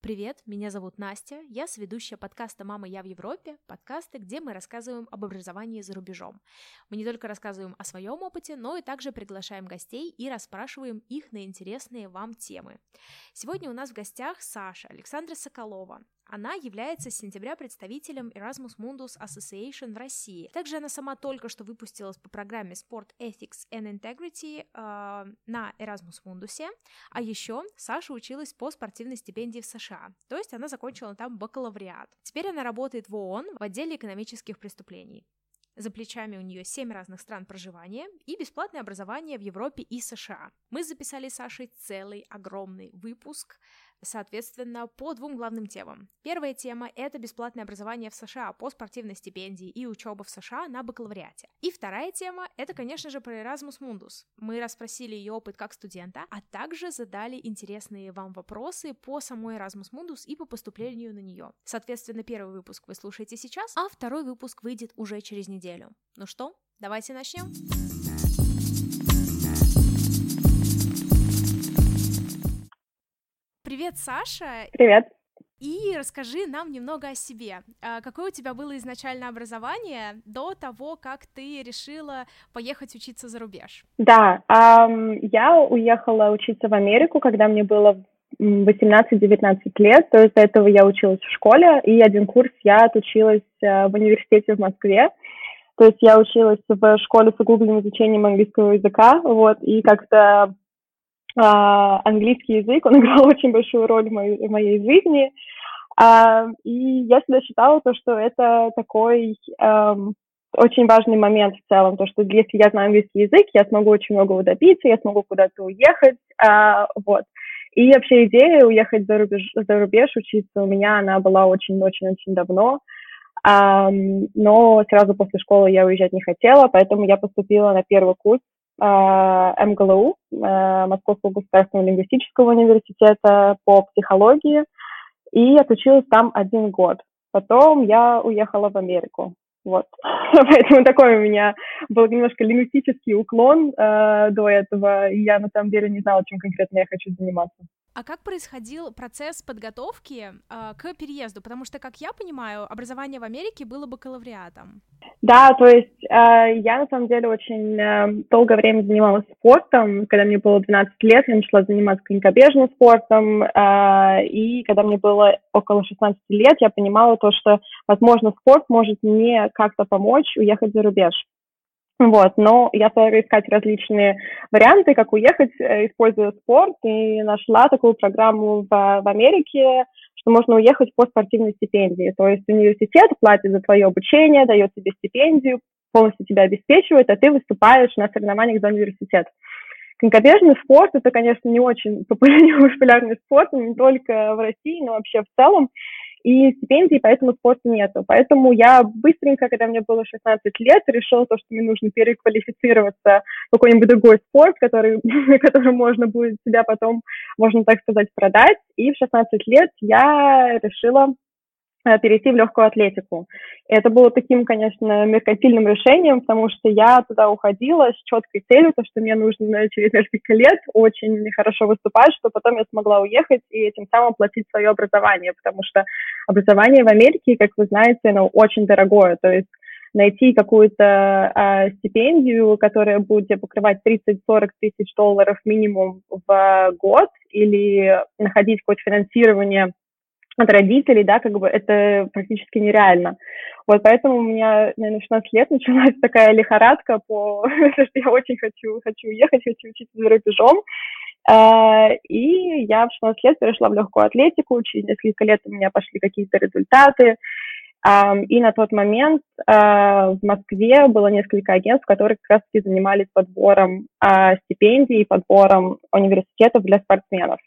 Привет, меня зовут Настя, я сведущая подкаста «Мама, я в Европе», подкасты, где мы рассказываем об образовании за рубежом. Мы не только рассказываем о своем опыте, но и также приглашаем гостей и расспрашиваем их на интересные вам темы. Сегодня у нас в гостях Саша Александра Соколова. Она является с сентября представителем Erasmus Mundus Association в России. Также она сама только что выпустилась по программе Sport Ethics and Integrity э, на Erasmus Mundus. А еще Саша училась по спортивной стипендии в США, то есть она закончила там бакалавриат. Теперь она работает в ООН в отделе экономических преступлений. За плечами у нее 7 разных стран проживания и бесплатное образование в Европе и США. Мы записали с Сашей целый огромный выпуск соответственно, по двум главным темам. Первая тема — это бесплатное образование в США по спортивной стипендии и учеба в США на бакалавриате. И вторая тема — это, конечно же, про Erasmus Mundus. Мы расспросили ее опыт как студента, а также задали интересные вам вопросы по самой Erasmus Mundus и по поступлению на нее. Соответственно, первый выпуск вы слушаете сейчас, а второй выпуск выйдет уже через неделю. Ну что, давайте начнем? Привет, Саша. Привет. И расскажи нам немного о себе. А, какое у тебя было изначально образование до того, как ты решила поехать учиться за рубеж? Да, эм, я уехала учиться в Америку, когда мне было 18-19 лет, то есть до этого я училась в школе, и один курс я отучилась э, в университете в Москве. То есть я училась в школе с углубленным изучением английского языка, вот, и как-то а, английский язык, он играл очень большую роль в моей, в моей жизни. А, и я всегда считала то, что это такой эм, очень важный момент в целом, то, что если я знаю английский язык, я смогу очень многого добиться, я смогу куда-то уехать, э, вот. И вообще идея уехать за рубеж, за рубеж учиться у меня, она была очень-очень-очень давно, но сразу после школы я уезжать не хотела, поэтому я поступила на первый курс МГЛУ, э, Московского государственного лингвистического университета по психологии, и отучилась там один год. Потом я уехала в Америку. Вот. Поэтому такой у меня был немножко лингвистический уклон э, до этого, и я на самом деле не знала, чем конкретно я хочу заниматься. А как происходил процесс подготовки э, к переезду? Потому что, как я понимаю, образование в Америке было бакалавриатом. Да, то есть э, я на самом деле очень э, долгое время занималась спортом. Когда мне было 12 лет, я начала заниматься конькобежным спортом. Э, и когда мне было около 16 лет, я понимала то, что, возможно, спорт может мне как-то помочь уехать за рубеж. Вот, но я стала искать различные варианты, как уехать, э, используя спорт, и нашла такую программу в, в Америке, что можно уехать по спортивной стипендии. То есть университет платит за твое обучение, дает тебе стипендию, полностью тебя обеспечивает, а ты выступаешь на соревнованиях за университет. Конькобежный спорт – это, конечно, не очень популярный спорт, не только в России, но вообще в целом и стипендий, поэтому спорта нету. Поэтому я быстренько, когда мне было 16 лет, решила то, что мне нужно переквалифицироваться в какой-нибудь другой спорт, который, который можно будет себя потом, можно так сказать, продать. И в 16 лет я решила перейти в легкую атлетику. И это было таким, конечно, меркантильным решением, потому что я туда уходила с четкой целью, то, что мне нужно через несколько лет очень хорошо выступать, чтобы потом я смогла уехать и этим самым платить свое образование, потому что образование в Америке, как вы знаете, оно очень дорогое, то есть найти какую-то э, стипендию, которая будет покрывать 30-40 тысяч долларов минимум в год, или находить какое-то финансирование от родителей, да, как бы это практически нереально. Вот поэтому у меня, наверное, 16 лет началась такая лихорадка по что я очень хочу, хочу уехать, хочу учиться за рубежом. Uh, и я в 16 лет перешла в легкую атлетику, через несколько лет у меня пошли какие-то результаты. Um, и на тот момент uh, в Москве было несколько агентств, которые как раз-таки занимались подбором стипендий подбором университетов для спортсменов.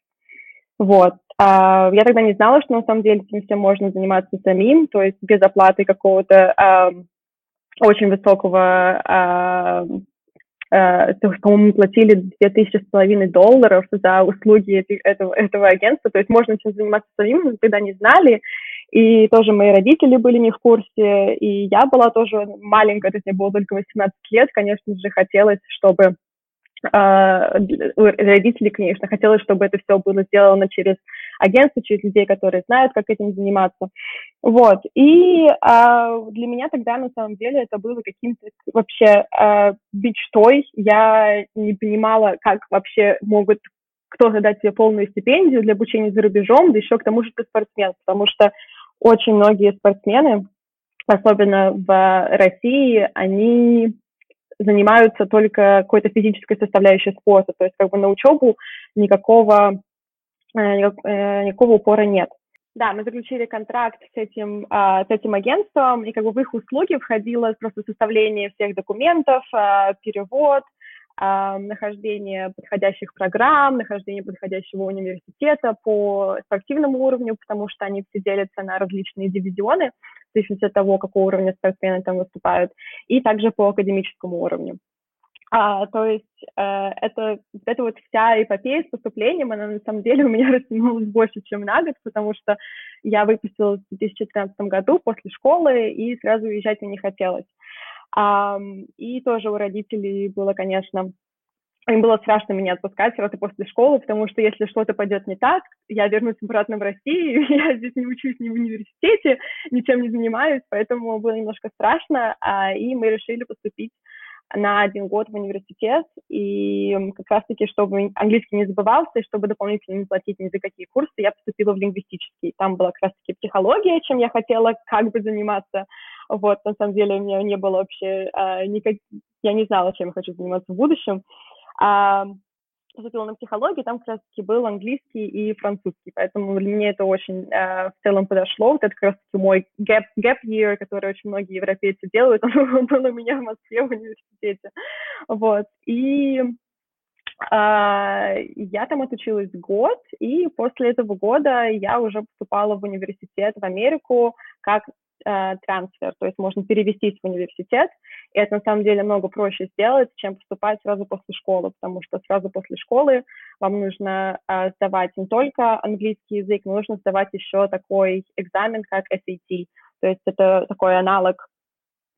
Вот. А, я тогда не знала, что на самом деле этим всем можно заниматься самим, то есть без оплаты какого-то а, очень высокого, а, а, по-моему, платили две тысячи с половиной долларов за услуги этого, этого агентства, то есть можно этим заниматься самим, мы тогда не знали, и тоже мои родители были не в курсе, и я была тоже маленькая, то есть мне было только 18 лет, конечно же, хотелось, чтобы Uh, родители, конечно, хотелось, чтобы это все было сделано через агентства, через людей, которые знают, как этим заниматься. Вот. И а, для меня тогда, на самом деле, это было каким-то вообще а, мечтой. Я не понимала, как вообще могут кто-то дать тебе полную стипендию для обучения за рубежом, да еще к тому же ты спортсмен, потому что очень многие спортсмены, особенно в России, они занимаются только какой-то физической составляющей спорта, то есть как бы на учебу никакого, э, э, никакого упора нет. Да, мы заключили контракт с этим, а, с этим агентством, и как бы в их услуги входило просто составление всех документов, а, перевод, а, нахождение подходящих программ, нахождение подходящего университета по спортивному уровню, потому что они все делятся на различные дивизионы, в зависимости от того, какого уровня спортсмены там выступают, и также по академическому уровню. А, то есть э, это, это вот вся эпопея с поступлением, она на самом деле у меня растянулась больше, чем на год, потому что я выпустилась в 2013 году после школы, и сразу уезжать мне не хотелось. А, и тоже у родителей было, конечно, им было страшно меня отпускать сразу после школы, потому что если что-то пойдет не так, я вернусь обратно в Россию, я здесь не учусь ни в университете, ничем не занимаюсь, поэтому было немножко страшно, а, и мы решили поступить на один год в университет, и как раз-таки, чтобы английский не забывался, и чтобы дополнительно не платить ни за какие курсы, я поступила в лингвистический. Там была как раз-таки психология, чем я хотела как бы заниматься, вот, на самом деле, у меня не было вообще а, никак... Я не знала, чем я хочу заниматься в будущем. А, поступила на психологию, там как раз-таки был английский и французский, поэтому для меня это очень э, в целом подошло. Вот это как раз-таки мой gap, gap year, который очень многие европейцы делают, он был у меня в Москве в университете. Вот. И я там отучилась год, и после этого года я уже поступала в университет в Америку как э, трансфер, то есть можно перевестись в университет, и это на самом деле много проще сделать, чем поступать сразу после школы, потому что сразу после школы вам нужно э, сдавать не только английский язык, но нужно сдавать еще такой экзамен, как SAT, то есть это такой аналог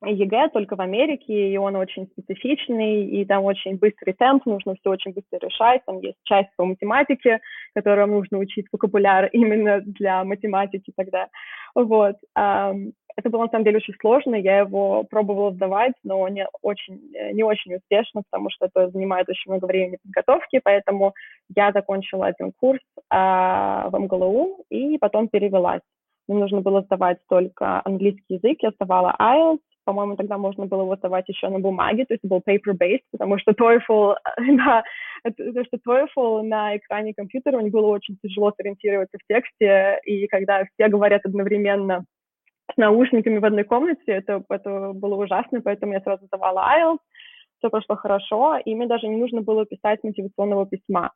ЕГЭ только в Америке, и он очень специфичный, и там очень быстрый темп, нужно все очень быстро решать, там есть часть по математике, которую нужно учить вокабуляр именно для математики тогда, вот. Это было на самом деле очень сложно, я его пробовала сдавать, но не очень, не очень успешно, потому что это занимает очень много времени подготовки, поэтому я закончила один курс а, в МГЛУ и потом перевелась. Мне нужно было сдавать только английский язык, я сдавала IELTS, по-моему, тогда можно было его сдавать еще на бумаге, то есть был paper-based, потому что TOEFL, да, то, что TOEFL на экране компьютера, мне было очень тяжело сориентироваться в тексте, и когда все говорят одновременно с наушниками в одной комнате, это, это было ужасно, поэтому я сразу сдавала IELTS, все прошло хорошо, и мне даже не нужно было писать мотивационного письма.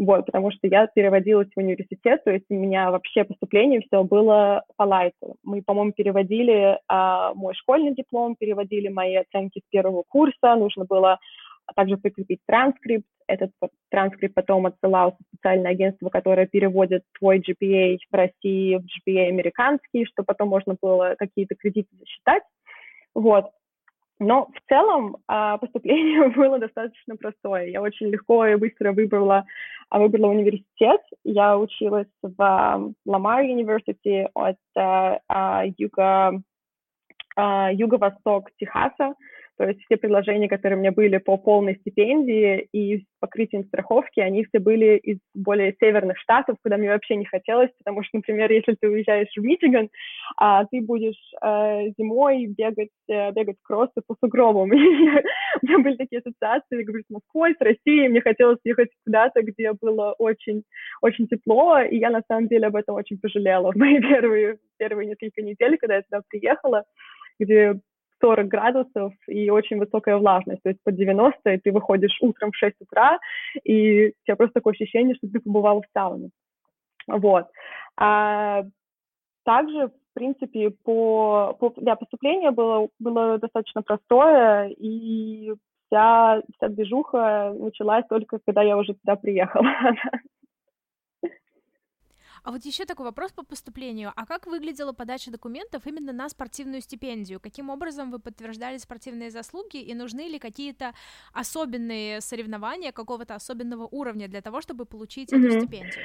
Вот, потому что я переводилась в университет, то есть у меня вообще поступление все было по лайту. Мы, по-моему, переводили а, мой школьный диплом, переводили мои оценки с первого курса, нужно было также прикрепить транскрипт. Этот транскрипт потом отсылался в специальное агентство, которое переводит твой GPA в России в GPA американский, чтобы потом можно было какие-то кредиты засчитать. Вот. Но в целом а, поступление было достаточно простое. Я очень легко и быстро выбрала, а, выбрала университет. Я училась в Ламар University от а, юга, юго-восток Техаса. То есть все предложения, которые у меня были по полной стипендии и с покрытием страховки, они все были из более северных штатов, куда мне вообще не хотелось, потому что, например, если ты уезжаешь в Мичиган, а, ты будешь а, зимой бегать, а, бегать кроссы по сугробам. У меня были такие ассоциации, я говорю, с Москвой, с Россией, мне хотелось ехать куда-то, где было очень, очень тепло, и я на самом деле об этом очень пожалела в мои первые, первые несколько недель, когда я сюда приехала, где 40 градусов и очень высокая влажность, то есть под 90, и ты выходишь утром в 6 утра, и у тебя просто такое ощущение, что ты побывал в сауне. Вот. А, также, в принципе, по, по для поступления было, было достаточно простое, и вся, вся движуха началась только, когда я уже туда приехала. А вот еще такой вопрос по поступлению. А как выглядела подача документов именно на спортивную стипендию? Каким образом вы подтверждали спортивные заслуги и нужны ли какие-то особенные соревнования какого-то особенного уровня для того, чтобы получить mm-hmm. эту стипендию?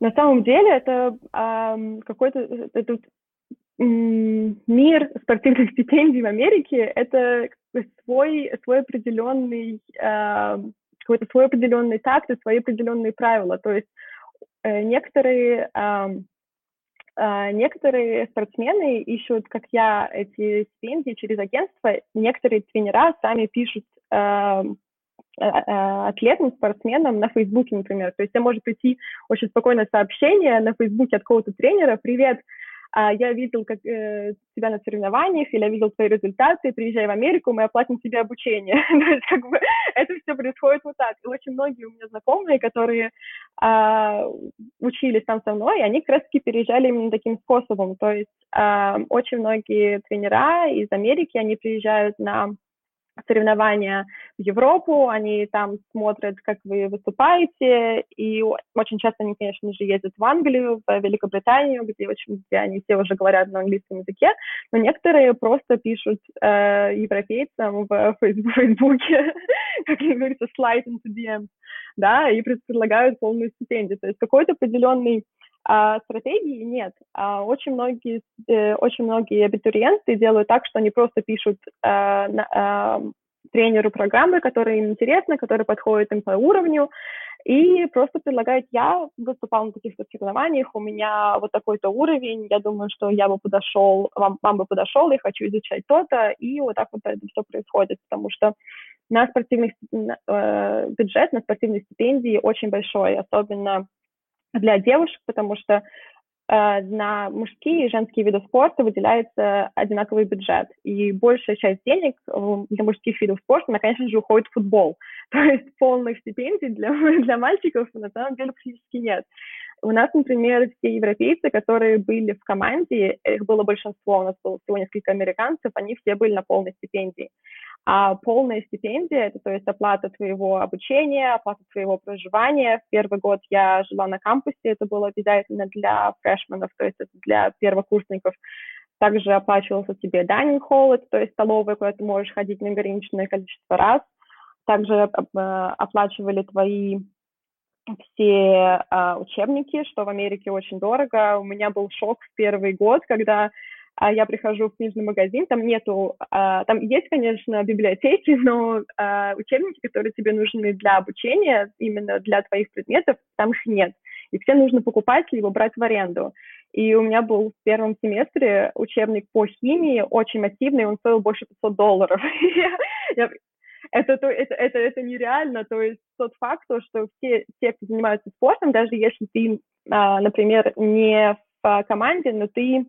На самом деле это э, какой-то это, мир спортивных стипендий в Америке это свой свой определенный э, какой-то свой определенный такт и свои определенные правила. То есть э, некоторые э, э, некоторые спортсмены ищут, как я, эти стипендии через агентство. Некоторые тренера сами пишут э, атлетам, спортсменам на Фейсбуке, например. То есть я может прийти очень спокойное сообщение на Фейсбуке от какого-то тренера, привет, а я видел как, э, тебя на соревнованиях, или я видел твои результаты, приезжай в Америку, мы оплатим тебе обучение. То есть как бы это все происходит вот так. И очень многие у меня знакомые, которые э, учились там со мной, они как раз-таки переезжали именно таким способом. То есть э, очень многие тренера из Америки, они приезжают на соревнования в Европу, они там смотрят, как вы выступаете, и очень часто они, конечно же, ездят в Англию, в Великобританию, где, очень, где они все уже говорят на английском языке, но некоторые просто пишут э, европейцам в Фейсбуке, как говорится, slide into DM, да, и предлагают полную стипендию. То есть какой-то определенный а стратегии нет. А очень многие, э, очень многие абитуриенты делают так, что они просто пишут на, э, тренеру программы, которая им интересна, которая подходит им по уровню, и просто предлагают, я выступал на таких соревнованиях, у меня вот такой-то уровень, я думаю, что я бы подошел, вам, вам бы подошел, я хочу изучать то-то, и вот так вот это все происходит, потому что на спортивных, э, бюджет на спортивные стипендии очень большой, особенно для девушек, потому что э, на мужские и женские виды спорта выделяется одинаковый бюджет. И большая часть денег э, для мужских видов спорта, она, конечно же, уходит в футбол. То есть полных стипендий для, для мальчиков на самом деле практически нет. У нас, например, все европейцы, которые были в команде, их было большинство, у нас было всего несколько американцев, они все были на полной стипендии. А полная стипендия, это то есть оплата твоего обучения, оплата твоего проживания. В первый год я жила на кампусе, это было обязательно для фрешменов, то есть это для первокурсников. Также оплачивался тебе dining hall, это то есть столовая, куда ты можешь ходить неограниченное количество раз. Также э, оплачивали твои все э, учебники, что в Америке очень дорого. У меня был шок в первый год, когда а я прихожу в книжный магазин, там нету, а, там есть, конечно, библиотеки, но а, учебники, которые тебе нужны для обучения, именно для твоих предметов, там их нет. И все нужно покупать либо брать в аренду. И у меня был в первом семестре учебник по химии, очень массивный, он стоил больше 500 долларов. это, это, это, это нереально. То есть тот факт, что все те, кто занимаются спортом, даже если ты, например, не в команде, но ты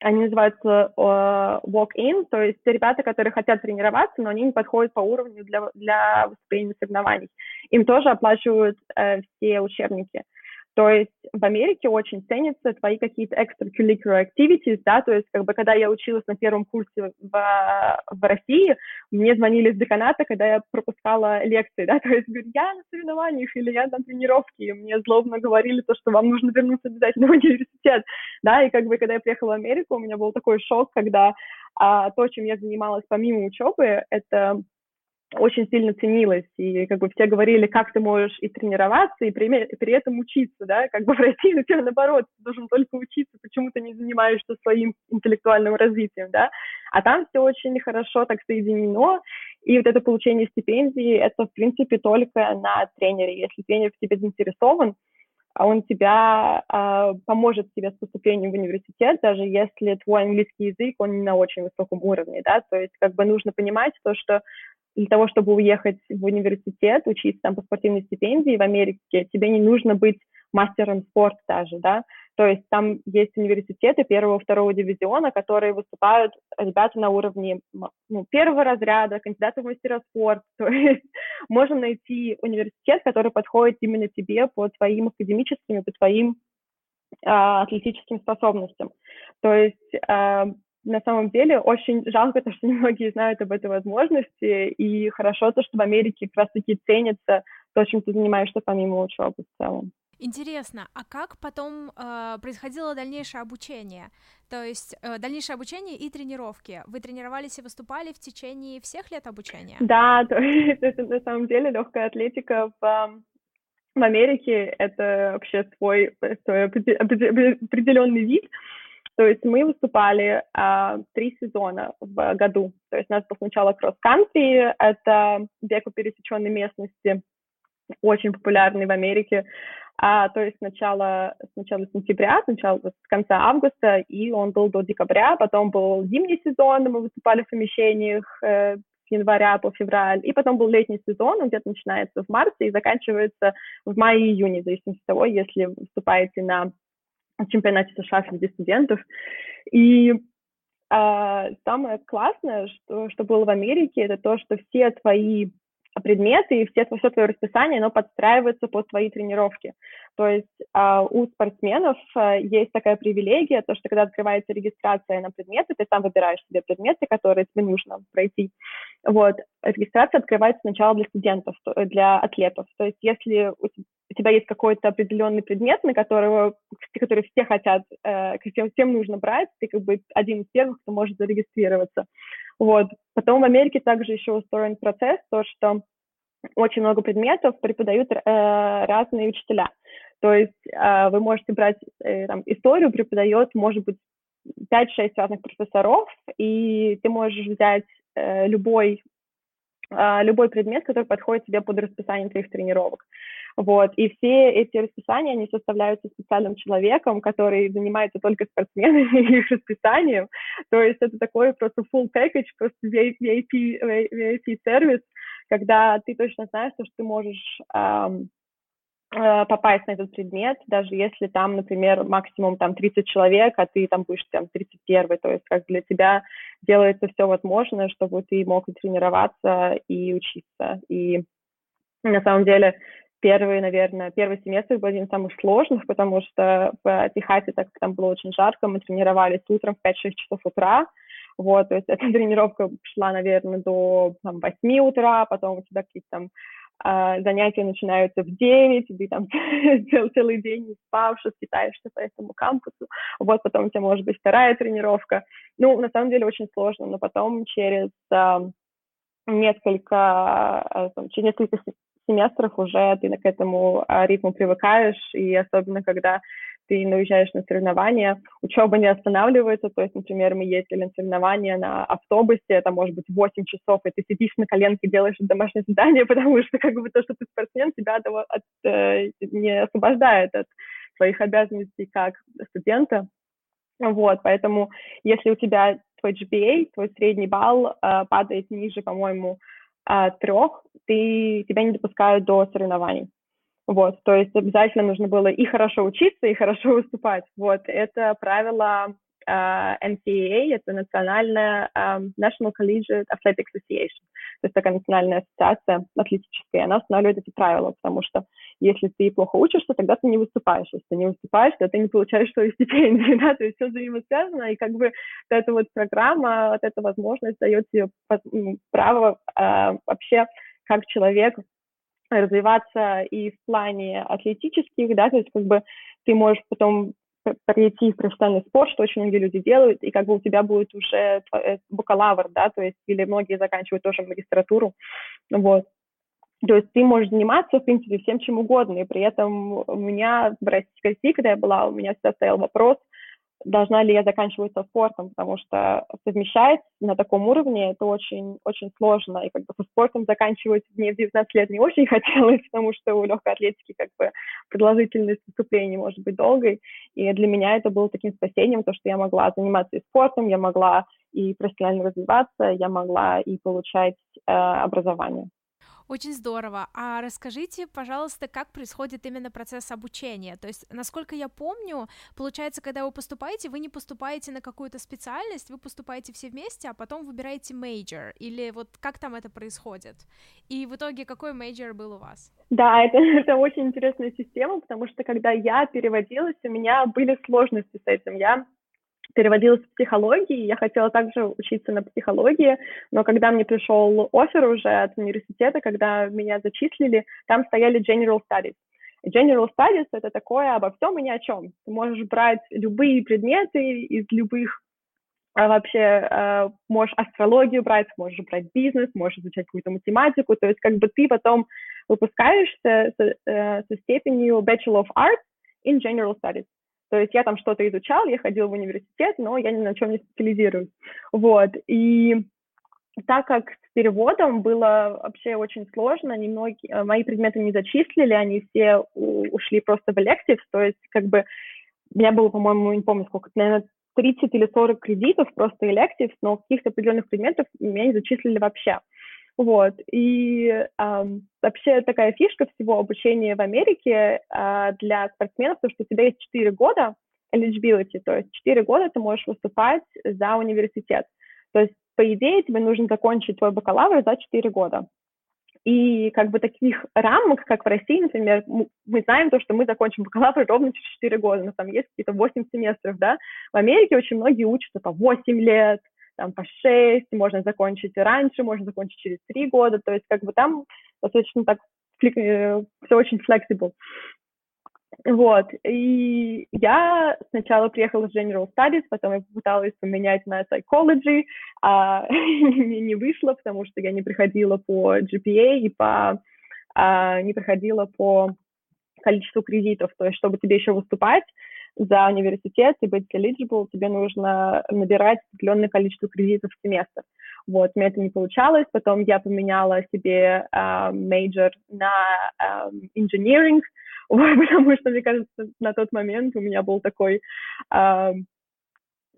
они называются uh, walk-in, то есть ребята, которые хотят тренироваться, но они не подходят по уровню для, для выступления соревнований. Им тоже оплачивают uh, все учебники. То есть в Америке очень ценятся твои какие-то extracurricular activities, да, то есть как бы когда я училась на первом курсе в, в России, мне звонили из деканата, когда я пропускала лекции, да, то есть говорю, я на соревнованиях или я на тренировке, и мне злобно говорили то, что вам нужно вернуться обязательно в университет, да, и как бы когда я приехала в Америку, у меня был такой шок, когда а, то, чем я занималась помимо учебы, это очень сильно ценилось, и как бы все говорили, как ты можешь и тренироваться, и при, и при этом учиться, да, как бы в России, ну, тебе наоборот, ты должен только учиться, почему ты не занимаешься своим интеллектуальным развитием, да, а там все очень хорошо так соединено, и вот это получение стипендии, это, в принципе, только на тренере, если тренер в тебе заинтересован, а он тебя э, поможет тебе с поступлением в университет, даже если твой английский язык, он не на очень высоком уровне, да, то есть как бы нужно понимать то, что для того, чтобы уехать в университет, учиться там по спортивной стипендии в Америке, тебе не нужно быть мастером спорта даже, да, то есть там есть университеты первого, второго дивизиона, которые выступают ребята на уровне ну, первого разряда, кандидатов в мастера спорта, то есть можно найти университет, который подходит именно тебе по твоим академическим, по твоим э, атлетическим способностям. То есть э, на самом деле очень жалко то, что немногие знают об этой возможности, и хорошо то, что в Америке как раз-таки ценится то, чем ты занимаешься помимо учебы в целом. Интересно, а как потом э, происходило дальнейшее обучение? То есть э, дальнейшее обучение и тренировки. Вы тренировались и выступали в течение всех лет обучения? Да, то есть это на самом деле легкая атлетика в, в Америке это вообще свой, свой определенный вид. То есть мы выступали а, три сезона в году. То есть у нас был сначала кросс-кантри, это бег по пересеченной местности, очень популярный в Америке. А, то есть сначала, сначала сентября, сначала с конца августа, и он был до декабря, потом был зимний сезон, мы выступали в помещениях э, с января по февраль, и потом был летний сезон, он где-то начинается в марте и заканчивается в мае-июне, в зависимости от того, если выступаете на чемпионате США среди студентов. И а, самое классное, что, что было в Америке, это то, что все твои предметы и все, все твое расписание, оно подстраивается под твои тренировки. То есть э, у спортсменов э, есть такая привилегия, то, что когда открывается регистрация на предметы, ты сам выбираешь себе предметы, которые тебе нужно пройти. Вот. Регистрация открывается сначала для студентов, для атлетов. То есть если у тебя есть какой-то определенный предмет, на которого, который все хотят, э, всем, всем нужно брать, ты как бы один из первых, кто может зарегистрироваться. Вот. Потом в Америке также еще устроен процесс, то, что очень много предметов преподают э, разные учителя. То есть э, вы можете брать э, там, историю, преподает, может быть, 5-6 разных профессоров, и ты можешь взять э, любой, э, любой предмет, который подходит тебе под расписание твоих тренировок. Вот. И все эти расписания, они составляются специальным человеком, который занимается только спортсменами и их расписанием. То есть это такой просто full package, просто VIP, VIP сервис, когда ты точно знаешь, что ты можешь эм, попасть на этот предмет, даже если там, например, максимум там 30 человек, а ты там будешь там 31, то есть как для тебя делается все возможное, чтобы ты мог тренироваться и учиться. И на самом деле первый, наверное, первый семестр был один из самых сложных, потому что в Техасе, так как там было очень жарко, мы тренировались утром в 5-6 часов утра, вот, то есть эта тренировка шла, наверное, до там, 8 утра, потом у тебя какие-то там а, занятия начинаются в 9, ты там цел, целый день не спавший, скитаешься по этому кампусу, вот потом у тебя может быть вторая тренировка. Ну, на самом деле очень сложно, но потом через а, несколько, а, через несколько семестров уже ты к этому а, ритму привыкаешь, и особенно когда ты наезжаешь на соревнования, учеба не останавливается, то есть, например, мы ездили на соревнования на автобусе, это может быть 8 часов, и ты сидишь на коленке, делаешь домашнее задание, потому что как бы то, что ты спортсмен, тебя от, от, э, не освобождает от своих обязанностей как студента. Вот, поэтому если у тебя твой GPA, твой средний балл э, падает ниже, по-моему, а, трех, ты, тебя не допускают до соревнований. Вот, то есть обязательно нужно было и хорошо учиться, и хорошо выступать. Вот, это правило uh, NCAA, это национальная um, National Collegiate Athletic Association, то есть такая национальная ассоциация атлетическая, она устанавливает эти правила, потому что если ты плохо учишься, тогда ты не выступаешь. Если ты не выступаешь, то ты не получаешь свою стипендию, да, то есть все взаимосвязано, и как бы вот эта вот программа, вот эта возможность дает тебе право э, вообще как человек развиваться и в плане атлетических, да, то есть как бы ты можешь потом перейти в профессиональный спорт, что очень многие люди делают, и как бы у тебя будет уже э, бакалавр, да, то есть или многие заканчивают тоже магистратуру, вот. То есть ты можешь заниматься, в принципе, всем чем угодно, и при этом у меня в России, когда я была, у меня всегда стоял вопрос, должна ли я заканчивать спортом, потому что совмещать на таком уровне это очень, очень сложно, и как бы со спортом заканчивать мне в 19 лет не очень хотелось, потому что у легкой атлетики как бы продолжительность выступлений может быть долгой, и для меня это было таким спасением, то, что я могла заниматься и спортом, я могла и профессионально развиваться, я могла и получать э, образование. Очень здорово. А расскажите, пожалуйста, как происходит именно процесс обучения? То есть, насколько я помню, получается, когда вы поступаете, вы не поступаете на какую-то специальность, вы поступаете все вместе, а потом выбираете major, или вот как там это происходит? И в итоге какой major был у вас? Да, это, это очень интересная система, потому что когда я переводилась, у меня были сложности с этим. Я переводилась в психологии, я хотела также учиться на психологии, но когда мне пришел офер уже от университета, когда меня зачислили, там стояли general studies. General Studies — это такое обо всем и ни о чем. Ты можешь брать любые предметы из любых а вообще э, можешь астрологию брать, можешь брать бизнес, можешь изучать какую-то математику, то есть как бы ты потом выпускаешься с, э, со степенью Bachelor of Arts in General Studies. То есть я там что-то изучал, я ходила в университет, но я ни на чем не специализируюсь. Вот, и так как с переводом было вообще очень сложно, немногие, э, мои предметы не зачислили, они все ушли просто в electives, то есть как бы у меня было, по-моему, не помню сколько, наверное, 30 или 40 кредитов просто electives, но каких-то определенных предметов меня не зачислили вообще. Вот, и эм, вообще такая фишка всего обучения в Америке э, для спортсменов, то, что у тебя есть 4 года eligibility, то есть 4 года ты можешь выступать за университет. То есть, по идее, тебе нужно закончить твой бакалавр за 4 года. И как бы таких рамок, как в России, например, мы знаем то, что мы закончим бакалавр ровно через 4 года, но там есть какие-то 8 семестров, да. В Америке очень многие учатся по 8 лет, там по 6, можно закончить раньше, можно закончить через 3 года, то есть как бы там достаточно так э, все очень flexible. Вот, и я сначала приехала в General Studies, потом я попыталась поменять на Psychology, а не, не вышло, потому что я не приходила по GPA и по, а, не приходила по количеству кредитов, то есть чтобы тебе еще выступать за университет и быть eligible, тебе нужно набирать определенное количество кредитов в семестр. Вот, у меня это не получалось, потом я поменяла себе uh, major на um, engineering, потому что, мне кажется, на тот момент у меня был такой... Э,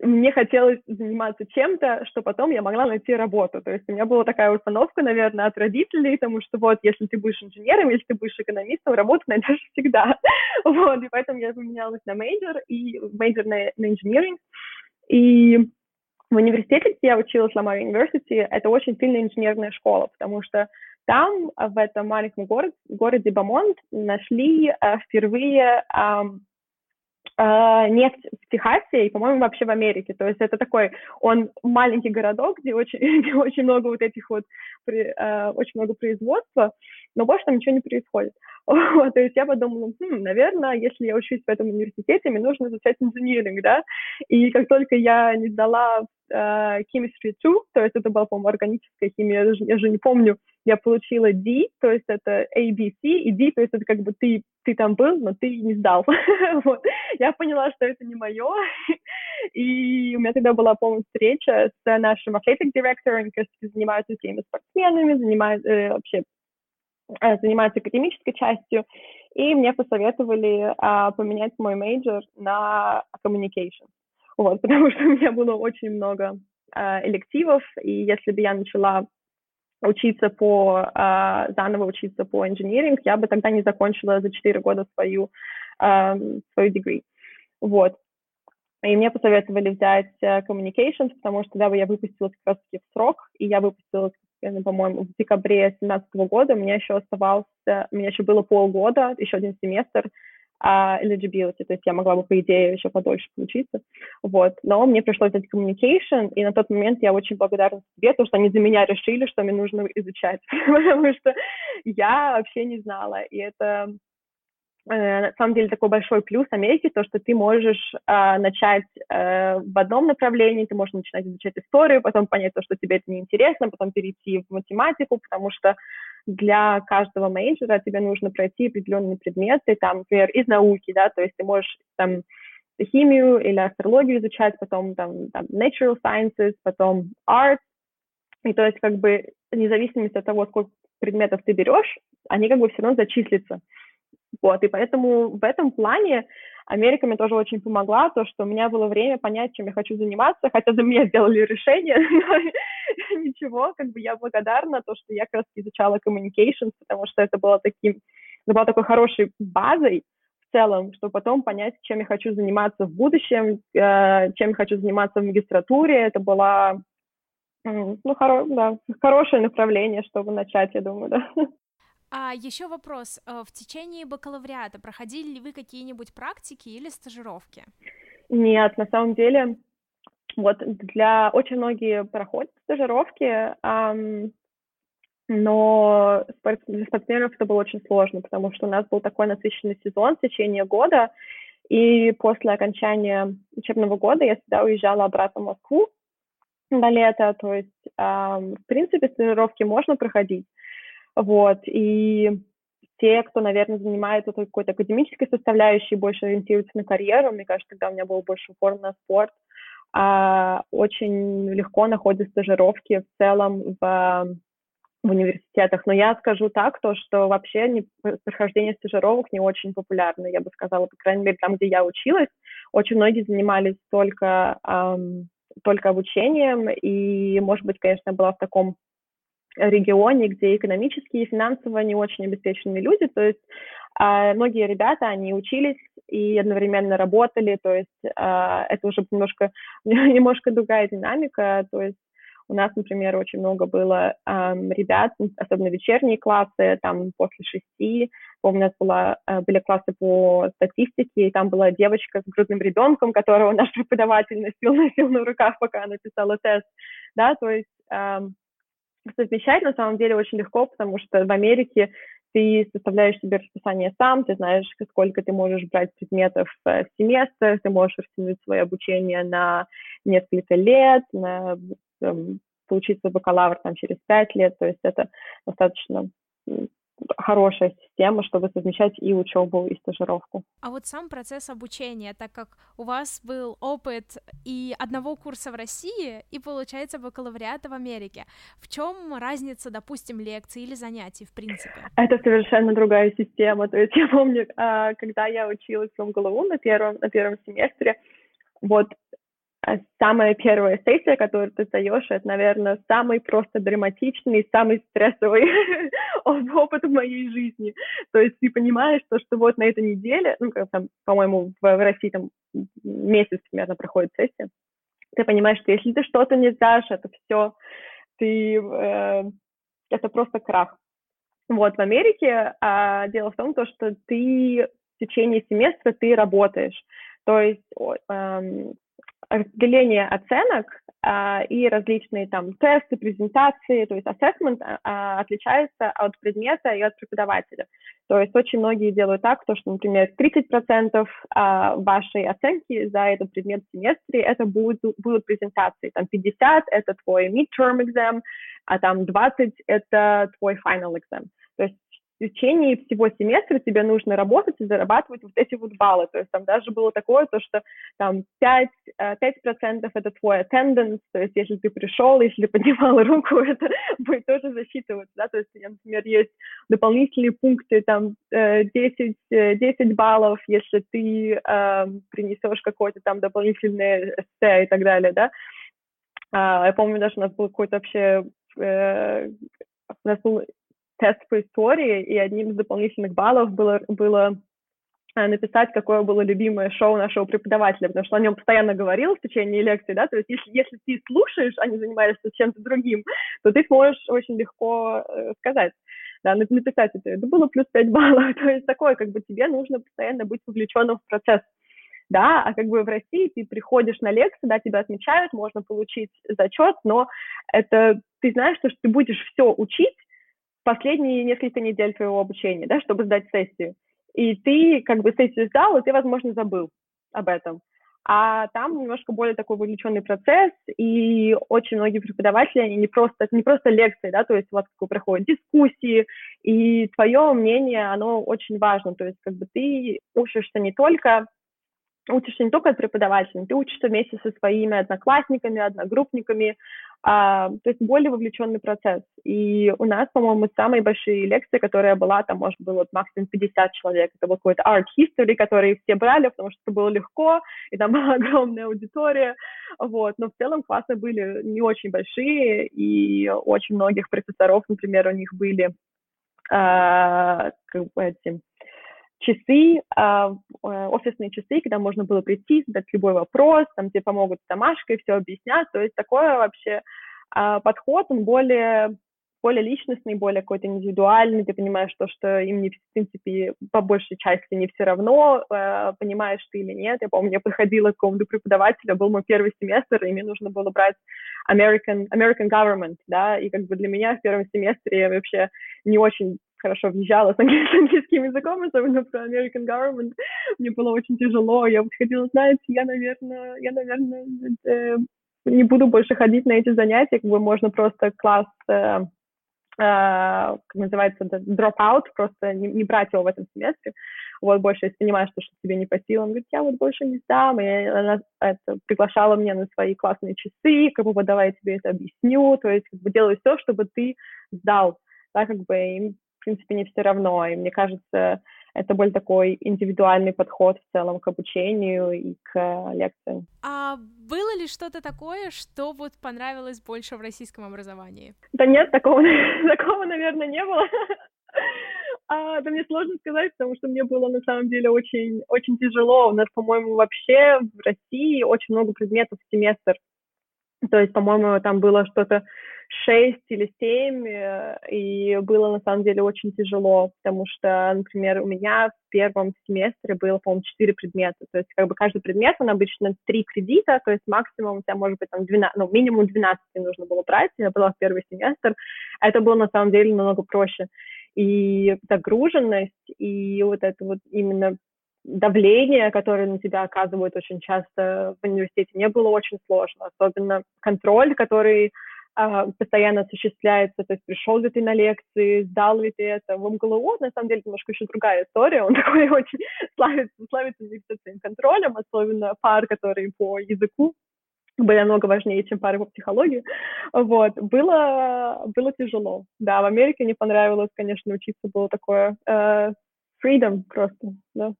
мне хотелось заниматься чем-то, что потом я могла найти работу. То есть у меня была такая установка, наверное, от родителей, потому что вот, если ты будешь инженером, если ты будешь экономистом, работу найдешь всегда. вот, и поэтому я поменялась на major, и major на, на engineering. И в университете, где я училась, Lamar University, это очень сильная инженерная школа, потому что там, в этом маленьком городе, городе Бомонт, нашли э, впервые э, нефть в Техасе и, по-моему, вообще в Америке. То есть это такой, он маленький городок, где очень, где очень много вот этих вот, при, э, очень много производства, но больше там ничего не происходит. Вот, то есть я подумала, хм, наверное, если я учусь в этом университете, мне нужно изучать инжиниринг, да, и как только я не сдала э, chemistry 2, то есть это была, по-моему, органическая химия, я же, я же не помню, я получила D, то есть это A, B, C, и D, то есть это как бы ты, ты там был, но ты не сдал. вот. Я поняла, что это не мое, и у меня тогда была, по-моему, встреча с нашим athletic director, который занимается всеми спортсменами, занимается э, вообще э, занимается академической частью, и мне посоветовали а, поменять мой major на communication. Вот, потому что у меня было очень много а, элективов, и если бы я начала учиться по, э, заново учиться по инжиниринг, я бы тогда не закончила за 4 года свою, э, свою degree. Вот. И мне посоветовали взять uh, communications, потому что тогда бы я выпустилась как раз таки в срок, и я выпустилась, по-моему, в декабре 2017 года, у меня еще оставался, у меня еще было полгода, еще один семестр, uh, eligibility, то есть я могла бы, по идее, еще подольше получиться, вот, но мне пришлось взять communication, и на тот момент я очень благодарна себе, потому что они за меня решили, что мне нужно изучать, потому что я вообще не знала, и это на самом деле такой большой плюс Америки, то, что ты можешь э, начать э, в одном направлении, ты можешь начинать изучать историю, потом понять то, что тебе это неинтересно, потом перейти в математику, потому что для каждого мейджора тебе нужно пройти определенные предметы, там, например, из науки, да, то есть ты можешь там химию или астрологию изучать, потом там, там natural sciences, потом art, и то есть как бы вне зависимости от того, сколько предметов ты берешь, они как бы все равно зачислятся. Вот, и поэтому в этом плане Америка мне тоже очень помогла, то, что у меня было время понять, чем я хочу заниматься, хотя за меня сделали решение, но ничего, как бы я благодарна, то, что я как раз изучала communications, потому что это было таким, это была такой хорошей базой в целом, чтобы потом понять, чем я хочу заниматься в будущем, э, чем я хочу заниматься в магистратуре, это было ну, хоро, да, хорошее направление, чтобы начать, я думаю, да. А еще вопрос. Э, в течение бакалавриата проходили ли вы какие-нибудь практики или стажировки? Нет, на самом деле, вот для очень многие проходят стажировки. Эм, но для спортсменов это было очень сложно, потому что у нас был такой насыщенный сезон в течение года, и после окончания учебного года я всегда уезжала обратно в Москву на лето, то есть, э, в принципе, тренировки можно проходить, вот, и те, кто, наверное, занимается какой-то академической составляющей, больше ориентируются на карьеру, мне кажется, тогда у меня был больше упор на спорт, а, очень легко находят стажировки в целом в в университетах. Но я скажу так, то, что вообще не, прохождение стажировок не очень популярно, я бы сказала, по крайней мере, там, где я училась, очень многие занимались только, эм, только обучением, и, может быть, конечно, была в таком регионе, где экономически и финансово не очень обеспеченные люди, то есть э, многие ребята, они учились и одновременно работали, то есть э, это уже немножко, немножко другая динамика, то есть у нас, например, очень много было эм, ребят, особенно вечерние классы, там после шести. У нас была, э, были классы по статистике, и там была девочка с грудным ребенком, которого наш преподаватель носил, носил на руках, пока она писала тест. Да, то есть совмещать на самом деле очень легко, потому что в Америке ты составляешь себе расписание сам, ты знаешь, сколько ты можешь брать предметов в семестр, ты можешь растянуть свое обучение на несколько лет, на Эм, получиться бакалавр там через пять лет, то есть это достаточно хорошая система, чтобы совмещать и учебу, и стажировку. А вот сам процесс обучения, так как у вас был опыт и одного курса в России, и, получается, бакалавриата в Америке, в чем разница, допустим, лекций или занятий, в принципе? Это совершенно другая система. То есть я помню, а, когда я училась в МГЛУ на первом, на первом семестре, вот а самая первая сессия, которую ты даешь, это, наверное, самый просто драматичный, самый стрессовый опыт в моей жизни. То есть ты понимаешь, то, что вот на этой неделе, ну, как там, по-моему, в, в России там месяц примерно проходит сессия, ты понимаешь, что если ты что-то не сдашь, это все, ты, э, это просто крах. Вот, в Америке а, дело в том, то, что ты в течение семестра ты работаешь. То есть эм, разделение оценок а, и различные там тесты, презентации, то есть assessment а, а, отличается от предмета и от преподавателя. То есть очень многие делают так, то, что, например, 30% а, вашей оценки за этот предмет в семестре это будут, будут презентации, там 50 это твой midterm exam, а там 20 это твой final exam. То есть в течение всего семестра тебе нужно работать и зарабатывать вот эти вот баллы. То есть там даже было такое, то, что там 5, 5% э, это твой attendance, то есть если ты пришел, если поднимал руку, это будет тоже засчитываться, да, то есть, например, есть дополнительные пункты, там 10, э, 10 э, баллов, если ты э, принесешь какое-то там дополнительное эссе и так далее, да. А, я помню, даже у нас был какой-то вообще э, у нас был тест по истории, и одним из дополнительных баллов было, было э, написать, какое было любимое шоу нашего преподавателя, потому что о нем постоянно говорил в течение лекции, да, то есть если, если ты слушаешь, а не занимаешься чем-то другим, то ты сможешь очень легко э, сказать, да, написать это, это было плюс 5 баллов, то есть такое, как бы тебе нужно постоянно быть вовлеченным в процесс, да, а как бы в России ты приходишь на лекцию, да, тебя отмечают, можно получить зачет, но это ты знаешь, что ты будешь все учить, последние несколько недель твоего обучения, да, чтобы сдать сессию. И ты как бы сессию сдал, и ты, возможно, забыл об этом. А там немножко более такой вовлеченный процесс, и очень многие преподаватели, они не просто, не просто лекции, да, то есть у вас проходят дискуссии, и твое мнение, оно очень важно, то есть как бы ты учишься не только учишься не только от преподавателя, ты учишься вместе со своими одноклассниками, одногруппниками, а, то есть более вовлеченный процесс. И у нас, по-моему, самые большие лекции, которая была, там, может, было максимум 50 человек. Это был какой-то art history, который все брали, потому что это было легко, и там была огромная аудитория, вот. Но в целом классы были не очень большие, и очень многих профессоров, например, у них были а, как бы эти часы, а, э, офисные часы, когда можно было прийти, задать любой вопрос, там тебе помогут с домашкой, все объяснят. То есть такой вообще а, подход, он более более личностный, более какой-то индивидуальный, ты понимаешь то, что им, не, в принципе, по большей части не все равно, э, понимаешь ты или нет. Я помню, я подходила к какому-то преподавателю, был мой первый семестр, и мне нужно было брать American, American Government, да, и как бы для меня в первом семестре я вообще не очень хорошо въезжала с английским языком, особенно про American Government. Мне было очень тяжело. Я подходила, знаете, я, наверное, я, наверное, э, не буду больше ходить на эти занятия, как бы можно просто класс э, Uh, как называется, drop out, просто не, не брать его в этом семестре. Вот больше, если понимаешь, что, что тебе не по силам, говорит, я вот больше не сдам, и она это, приглашала меня на свои классные часы, как бы, вот давай я тебе это объясню, то есть, как бы, делаю все, чтобы ты сдал, да, как бы, им, в принципе, не все равно, и мне кажется, это более такой индивидуальный подход в целом к обучению и к лекциям. А было ли что-то такое, что вот понравилось больше в российском образовании? Да нет, такого, такого наверное, не было. А, да мне сложно сказать, потому что мне было на самом деле очень, очень тяжело. У нас, по-моему, вообще в России очень много предметов в семестр. То есть, по-моему, там было что-то шесть или семь, э, и было на самом деле очень тяжело, потому что, например, у меня в первом семестре было, по-моему, четыре предмета, то есть как бы каждый предмет, он обычно три кредита, то есть максимум у тебя может быть там 12, ну, минимум 12 нужно было брать, я была в первый семестр, это было на самом деле намного проще. И загруженность, и вот это вот именно давление, которое на тебя оказывают очень часто в университете, мне было очень сложно, особенно контроль, который а, постоянно осуществляется, то есть пришел ли ты на лекции, сдал ли ты это. В МГЛУ, на самом деле, немножко еще другая история, он такой очень славится, славится своим контролем, особенно пар, которые по языку были намного важнее, чем пары по психологии. Вот. Было, было тяжело. Да, в Америке не понравилось, конечно, учиться было такое э, freedom просто, да.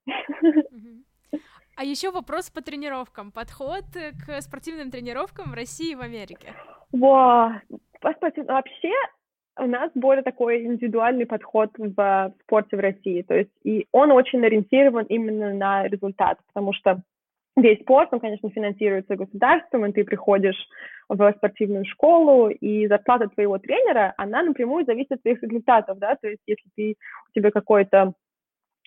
А еще вопрос по тренировкам. Подход к спортивным тренировкам в России и в Америке. Во, вообще у нас более такой индивидуальный подход в спорте в России. То есть и он очень ориентирован именно на результат, потому что весь спорт, он, конечно, финансируется государством, и ты приходишь в спортивную школу, и зарплата твоего тренера, она напрямую зависит от твоих результатов, да, то есть если ты, у тебя какой-то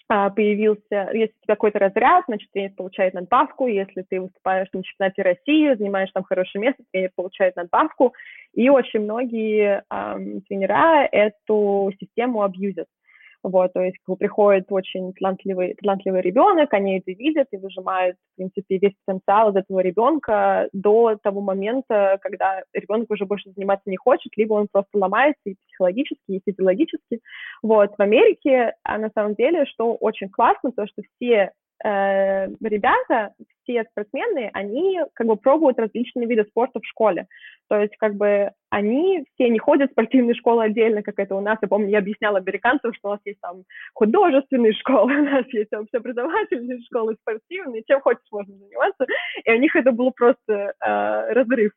появился, если у тебя какой-то разряд, значит, тренер получает надбавку, если ты выступаешь на чемпионате России, занимаешь там хорошее место, тренер получает надбавку, и очень многие эм, тренера эту систему абьюзят. Вот, то есть приходит очень талантливый, талантливый ребенок, они это видят и выжимают, в принципе, весь потенциал из этого ребенка до того момента, когда ребенок уже больше заниматься не хочет, либо он просто ломается и психологически, и физиологически. Вот, в Америке, а на самом деле, что очень классно, то, что все э, ребята, все спортсмены, они как бы пробуют различные виды спорта в школе. То есть как бы они все не ходят в спортивные школы отдельно, как это у нас. Я помню, я объясняла американцам, что у нас есть там художественные школы, у нас есть общеобразовательные школы, спортивные, чем хочешь можно заниматься. И у них это был просто э, разрыв.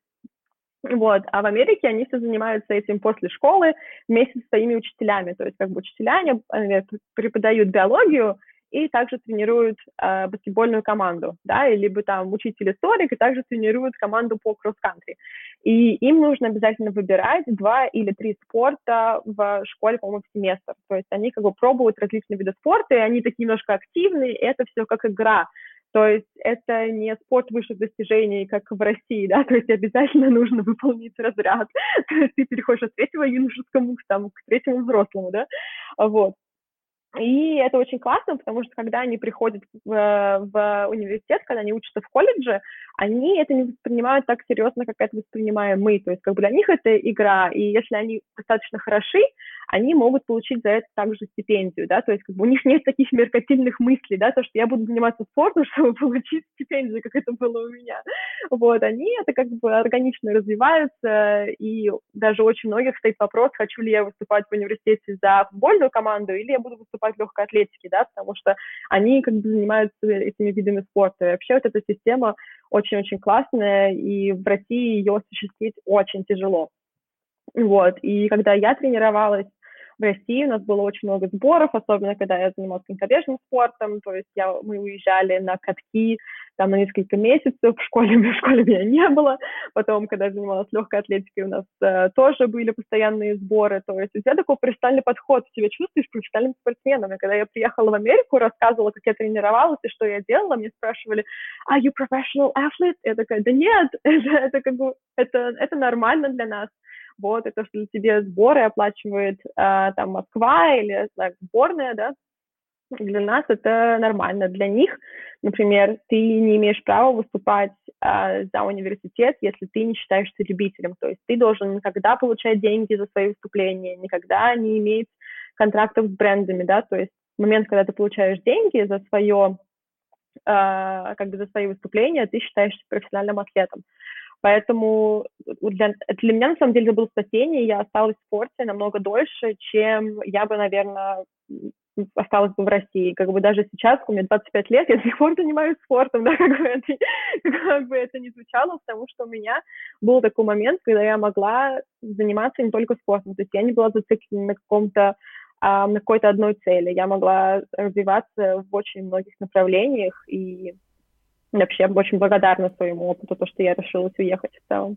Вот. А в Америке они все занимаются этим после школы вместе с своими учителями. То есть как бы учителя они, они преподают биологию, и также тренируют э, баскетбольную команду, да, или либо там учитель-историк, и также тренируют команду по кросс-кантри. И им нужно обязательно выбирать два или три спорта в школе, по-моему, в семестр. То есть они как бы пробуют различные виды спорта, и они такие немножко активные, это все как игра. То есть это не спорт высших достижений, как в России, да, то есть обязательно нужно выполнить разряд. То есть ты переходишь от третьего юношескому к, там, к третьему взрослому, да, вот. И это очень классно, потому что когда они приходят в, в университет, когда они учатся в колледже, они это не воспринимают так серьезно, как это воспринимаем мы. То есть как бы для них это игра, и если они достаточно хороши, они могут получить за это также стипендию, да, то есть как бы у них нет таких меркантильных мыслей, да, то, что я буду заниматься спортом, чтобы получить стипендию, как это было у меня. Вот, они это как бы органично развиваются, и даже очень многих стоит вопрос, хочу ли я выступать в университете за футбольную команду, или я буду выступать в легкой атлетике, да, потому что они как бы занимаются этими видами спорта. И вообще вот эта система очень-очень классная, и в России ее осуществить очень тяжело. Вот, и когда я тренировалась, в России у нас было очень много сборов, особенно когда я занималась конькобежным спортом, то есть я, мы уезжали на катки там на несколько месяцев, в школе, в школе меня не было, потом, когда я занималась легкой атлетикой, у нас э, тоже были постоянные сборы, то есть у тебя такой профессиональный подход, ты себя чувствуешь профессиональным спортсменом, и когда я приехала в Америку, рассказывала, как я тренировалась и что я делала, мне спрашивали, are you professional athlete? Я такая, да нет, это, это как бы, это, это нормально для нас, вот, это что тебе сборы оплачивает э, там Москва или так, сборная, да, для нас это нормально. Для них, например, ты не имеешь права выступать э, за университет, если ты не считаешься любителем. То есть ты должен никогда получать деньги за свои выступления, никогда не иметь контрактов с брендами, да, то есть момент, когда ты получаешь деньги за свое, э, как бы за свои выступления, ты считаешься профессиональным атлетом. Поэтому для, для меня, на самом деле, это было спасение. Я осталась в спорте намного дольше, чем я бы, наверное, осталась бы в России. Как бы даже сейчас, у меня 25 лет, я до сих пор занимаюсь спортом, да, как бы, это, как бы это не звучало, потому что у меня был такой момент, когда я могла заниматься не только спортом, то есть я не была зациклена на каком-то на какой-то одной цели. Я могла развиваться в очень многих направлениях, и вообще очень благодарна своему опыту, то, что я решилась уехать в целом.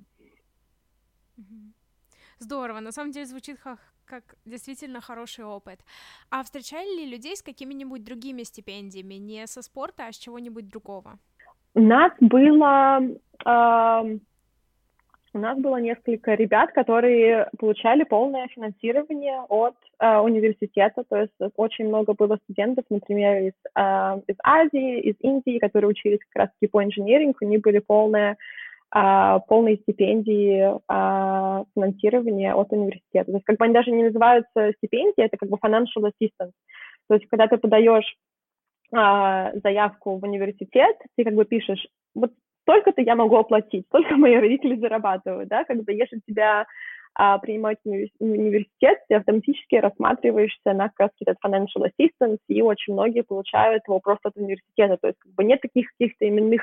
Здорово, на самом деле звучит как, как действительно хороший опыт. А встречали ли людей с какими-нибудь другими стипендиями, не со спорта, а с чего-нибудь другого? У нас было э, у нас было несколько ребят, которые получали полное финансирование от э, университета, то есть очень много было студентов, например, из, э, из Азии, из Индии, которые учились как раз-таки по инженеринг, у них были полные а, полные стипендии а, финансирования от университета. То есть как бы они даже не называются стипендии, это как бы financial assistance. То есть когда ты подаешь а, заявку в университет, ты как бы пишешь, вот столько-то я могу оплатить, столько мои родители зарабатывают, да, бы если тебя а, принимать в университет, ты автоматически рассматриваешься на как раз этот financial assistance, и очень многие получают его просто от университета, то есть как бы нет таких каких-то именных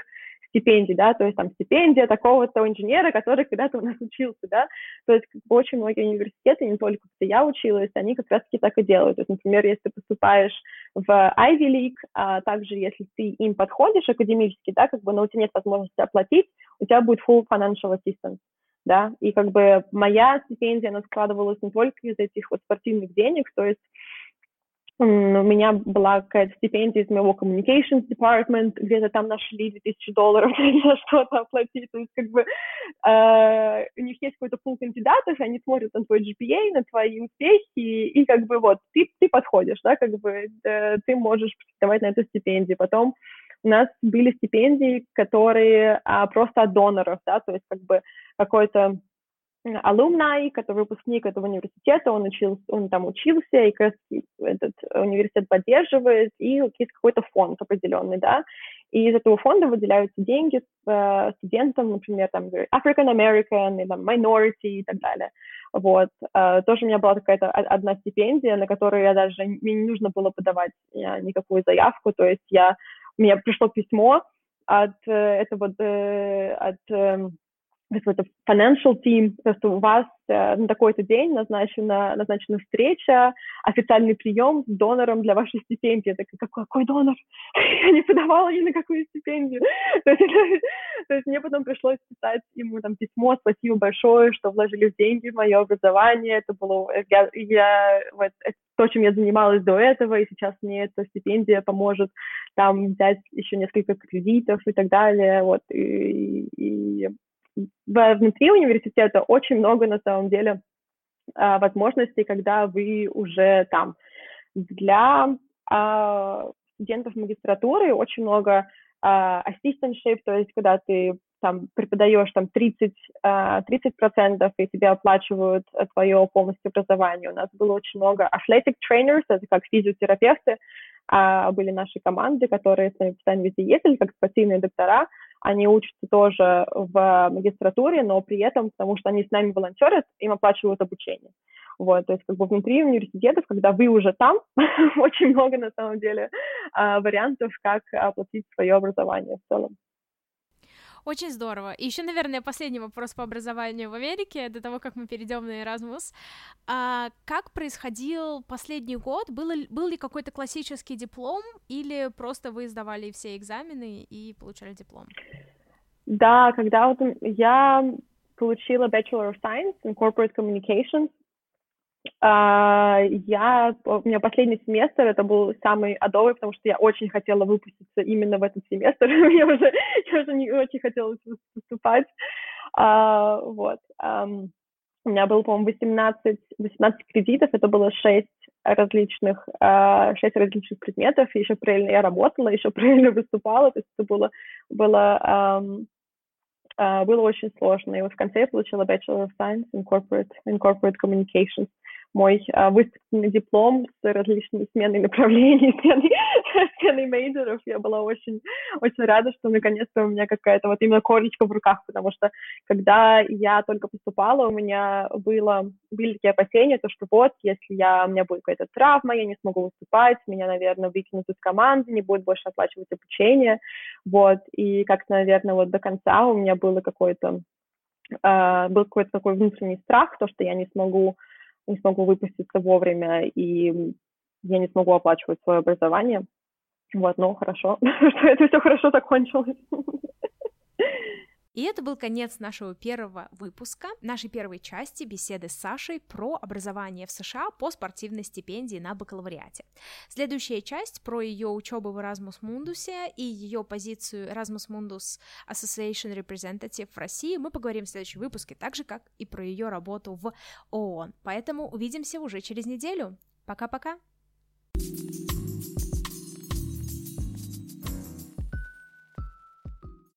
стипендий, да, то есть там стипендия такого-то инженера, который когда-то у нас учился, да, то есть как бы, очень многие университеты, не только где я училась, они как раз-таки так и делают, то есть, например, если ты поступаешь в Ivy League, а также если ты им подходишь академически, да, как бы, но у тебя нет возможности оплатить, у тебя будет full financial assistance, да, и как бы моя стипендия, она складывалась не только из этих вот спортивных денег, то есть у меня была какая-то стипендия из моего communications department, где-то там нашли 2000 долларов за что-то оплатить. То есть, как бы, э, у них есть какой-то пул кандидатов, они смотрят на твой GPA, на твои успехи, и как бы вот, ты, ты подходишь, да, как бы э, ты можешь претендовать на эту стипендию. Потом у нас были стипендии, которые а, просто от доноров, да, то есть как бы какой-то алумнай, который выпускник этого университета, он учился, он там учился, и как этот университет поддерживает, и есть какой-то фонд определенный, да, и из этого фонда выделяются деньги э, студентам, например, там African American, или там Minority и так далее. Вот. Э, тоже у меня была какая-то одна стипендия, на которую я даже, мне не нужно было подавать никакую заявку, то есть я, мне пришло письмо от э, этого, э, от э, какой-то financial team, просто у вас э, на такой-то день назначена, назначена встреча, официальный прием с донором для вашей стипендии. Я такая, какой, какой донор? Я не подавала ни на какую стипендию. то, есть, то есть мне потом пришлось писать ему там письмо, спасибо большое, что вложили деньги в мое образование. Это было, я, я вот, это то, чем я занималась до этого, и сейчас мне эта стипендия поможет там взять еще несколько кредитов и так далее, вот, и, и внутри университета очень много на самом деле а, возможностей, когда вы уже там. Для а, студентов магистратуры очень много а, assistantship, то есть когда ты там преподаешь там 30, 30 процентов, и тебе оплачивают твое полностью образование. У нас было очень много athletic trainers, это как физиотерапевты, были наши команды, которые с нами постоянно везде ездили, как спортивные доктора, они учатся тоже в магистратуре, но при этом, потому что они с нами волонтерят, им оплачивают обучение. Вот, то есть как бы внутри университетов, когда вы уже там, очень много на самом деле а, вариантов, как оплатить свое образование в целом. Очень здорово. И еще, наверное, последний вопрос по образованию в Америке, до того, как мы перейдем на Erasmus. А, как происходил последний год? Был, был ли какой-то классический диплом, или просто вы сдавали все экзамены и получали диплом? Да, когда вот я получила Bachelor of Science in Corporate Communications, я, у меня последний семестр, это был самый адовый, потому что я очень хотела выпуститься именно в этот семестр, мне уже, я уже не очень хотела выступать, uh, вот. Um, у меня было, по-моему, 18, 18 кредитов, это было 6 различных, uh, 6 различных предметов, еще правильно я работала, еще правильно выступала, то есть это было, было Uh, было очень сложно. И вот в конце я получила Bachelor of Science in Corporate, in Corporate Communications мой э, выставленный диплом с различными сменой направлений, сменой, сменой мейджеров. Я была очень, очень рада, что наконец-то у меня какая-то вот именно корочка в руках, потому что когда я только поступала, у меня было, были такие опасения, то, что вот, если я, у меня будет какая-то травма, я не смогу выступать, меня, наверное, выкинут из команды, не будет больше оплачивать обучение, вот, и как-то, наверное, вот до конца у меня было какой-то, э, был какой-то такой внутренний страх, то, что я не смогу не смогу выпуститься вовремя, и я не смогу оплачивать свое образование. Вот, но хорошо, что это все хорошо закончилось. И это был конец нашего первого выпуска, нашей первой части беседы с Сашей про образование в США по спортивной стипендии на бакалавриате. Следующая часть про ее учебу в Erasmus Mundus и ее позицию Erasmus Mundus Association Representative в России мы поговорим в следующем выпуске, так же, как и про ее работу в ООН. Поэтому увидимся уже через неделю. Пока-пока!